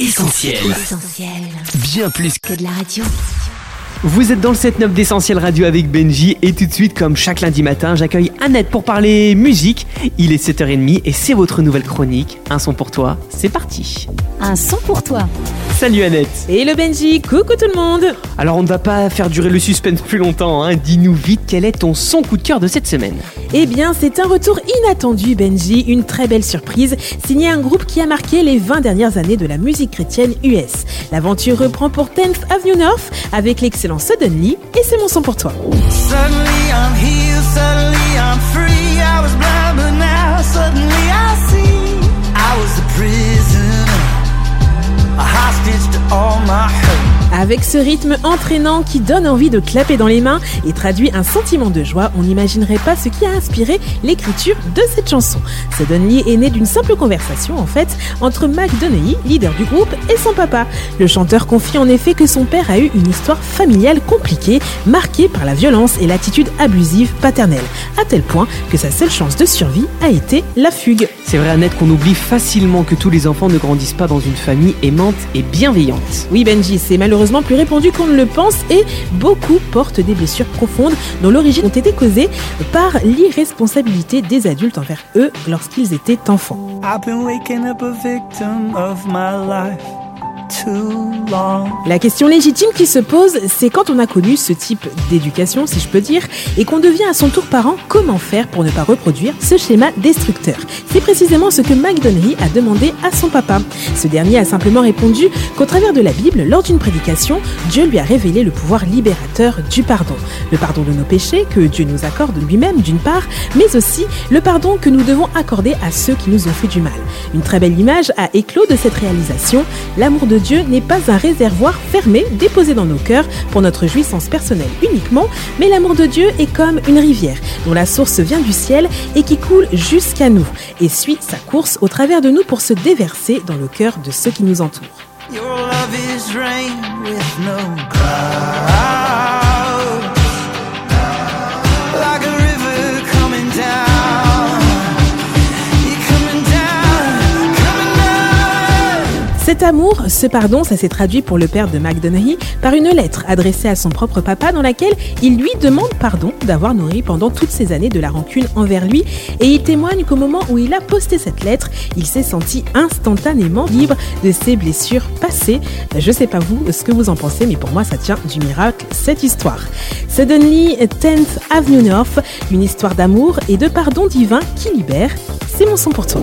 Essentiel. Essentiel. Bien plus Que de la radio. Vous êtes dans le 7-9 d'Essentiel Radio avec Benji et tout de suite, comme chaque lundi matin, j'accueille Annette pour parler musique. Il est 7h30 et c'est votre nouvelle chronique. Un son pour toi, c'est parti. Un son pour toi. Salut Annette. Et le Benji, coucou tout le monde Alors on ne va pas faire durer le suspense plus longtemps, hein. dis-nous vite quel est ton son coup de cœur de cette semaine. Eh bien, c'est un retour inattendu, Benji, une très belle surprise, signé un groupe qui a marqué les 20 dernières années de la musique chrétienne US. L'aventure reprend pour 10th Avenue North avec l'excellent Suddenly, et c'est mon son pour toi. Suddenly I'm here, suddenly I'm free. I was blind, but now Avec ce rythme entraînant qui donne envie de clapper dans les mains et traduit un sentiment de joie, on n'imaginerait pas ce qui a inspiré l'écriture de cette chanson. Suddenly est né d'une simple conversation en fait entre Mac Donahue, leader du groupe, et son papa. Le chanteur confie en effet que son père a eu une histoire familiale compliquée, marquée par la violence et l'attitude abusive paternelle, à tel point que sa seule chance de survie a été la fugue. C'est vrai Annette qu'on oublie facilement que tous les enfants ne grandissent pas dans une famille aimante et bienveillante. Oui Benji, c'est malheureusement plus répandu qu'on ne le pense et beaucoup portent des blessures profondes dont l'origine ont été causées par l'irresponsabilité des adultes envers eux lorsqu'ils étaient enfants. I've been waking up a victim of my life too long. La question légitime qui se pose, c'est quand on a connu ce type d'éducation, si je peux dire, et qu'on devient à son tour parent, comment faire pour ne pas reproduire ce schéma destructeur? C'est précisément ce que McDonaghy a demandé à son papa. Ce dernier a simplement répondu qu'au travers de la Bible, lors d'une prédication, Dieu lui a révélé le pouvoir libérateur du pardon. Le pardon de nos péchés que Dieu nous accorde lui-même d'une part, mais aussi le pardon que nous devons accorder à ceux qui nous ont fait du mal. Une très belle image a éclos de cette réalisation. L'amour de Dieu n'est pas un réservoir fermé déposé dans nos cœurs pour notre jouissance personnelle uniquement, mais l'amour de Dieu est comme une rivière dont la source vient du ciel et qui coule jusqu'à nous et suit sa course au travers de nous pour se déverser dans le cœur de ceux qui nous entourent. Cet amour, ce pardon, ça s'est traduit pour le père de McDonaghy par une lettre adressée à son propre papa dans laquelle il lui demande pardon d'avoir nourri pendant toutes ces années de la rancune envers lui et il témoigne qu'au moment où il a posté cette lettre, il s'est senti instantanément libre de ses blessures passées. Je sais pas vous ce que vous en pensez, mais pour moi ça tient du miracle cette histoire. Suddenly 10th Avenue North, une histoire d'amour et de pardon divin qui libère. C'est mon son pour toi.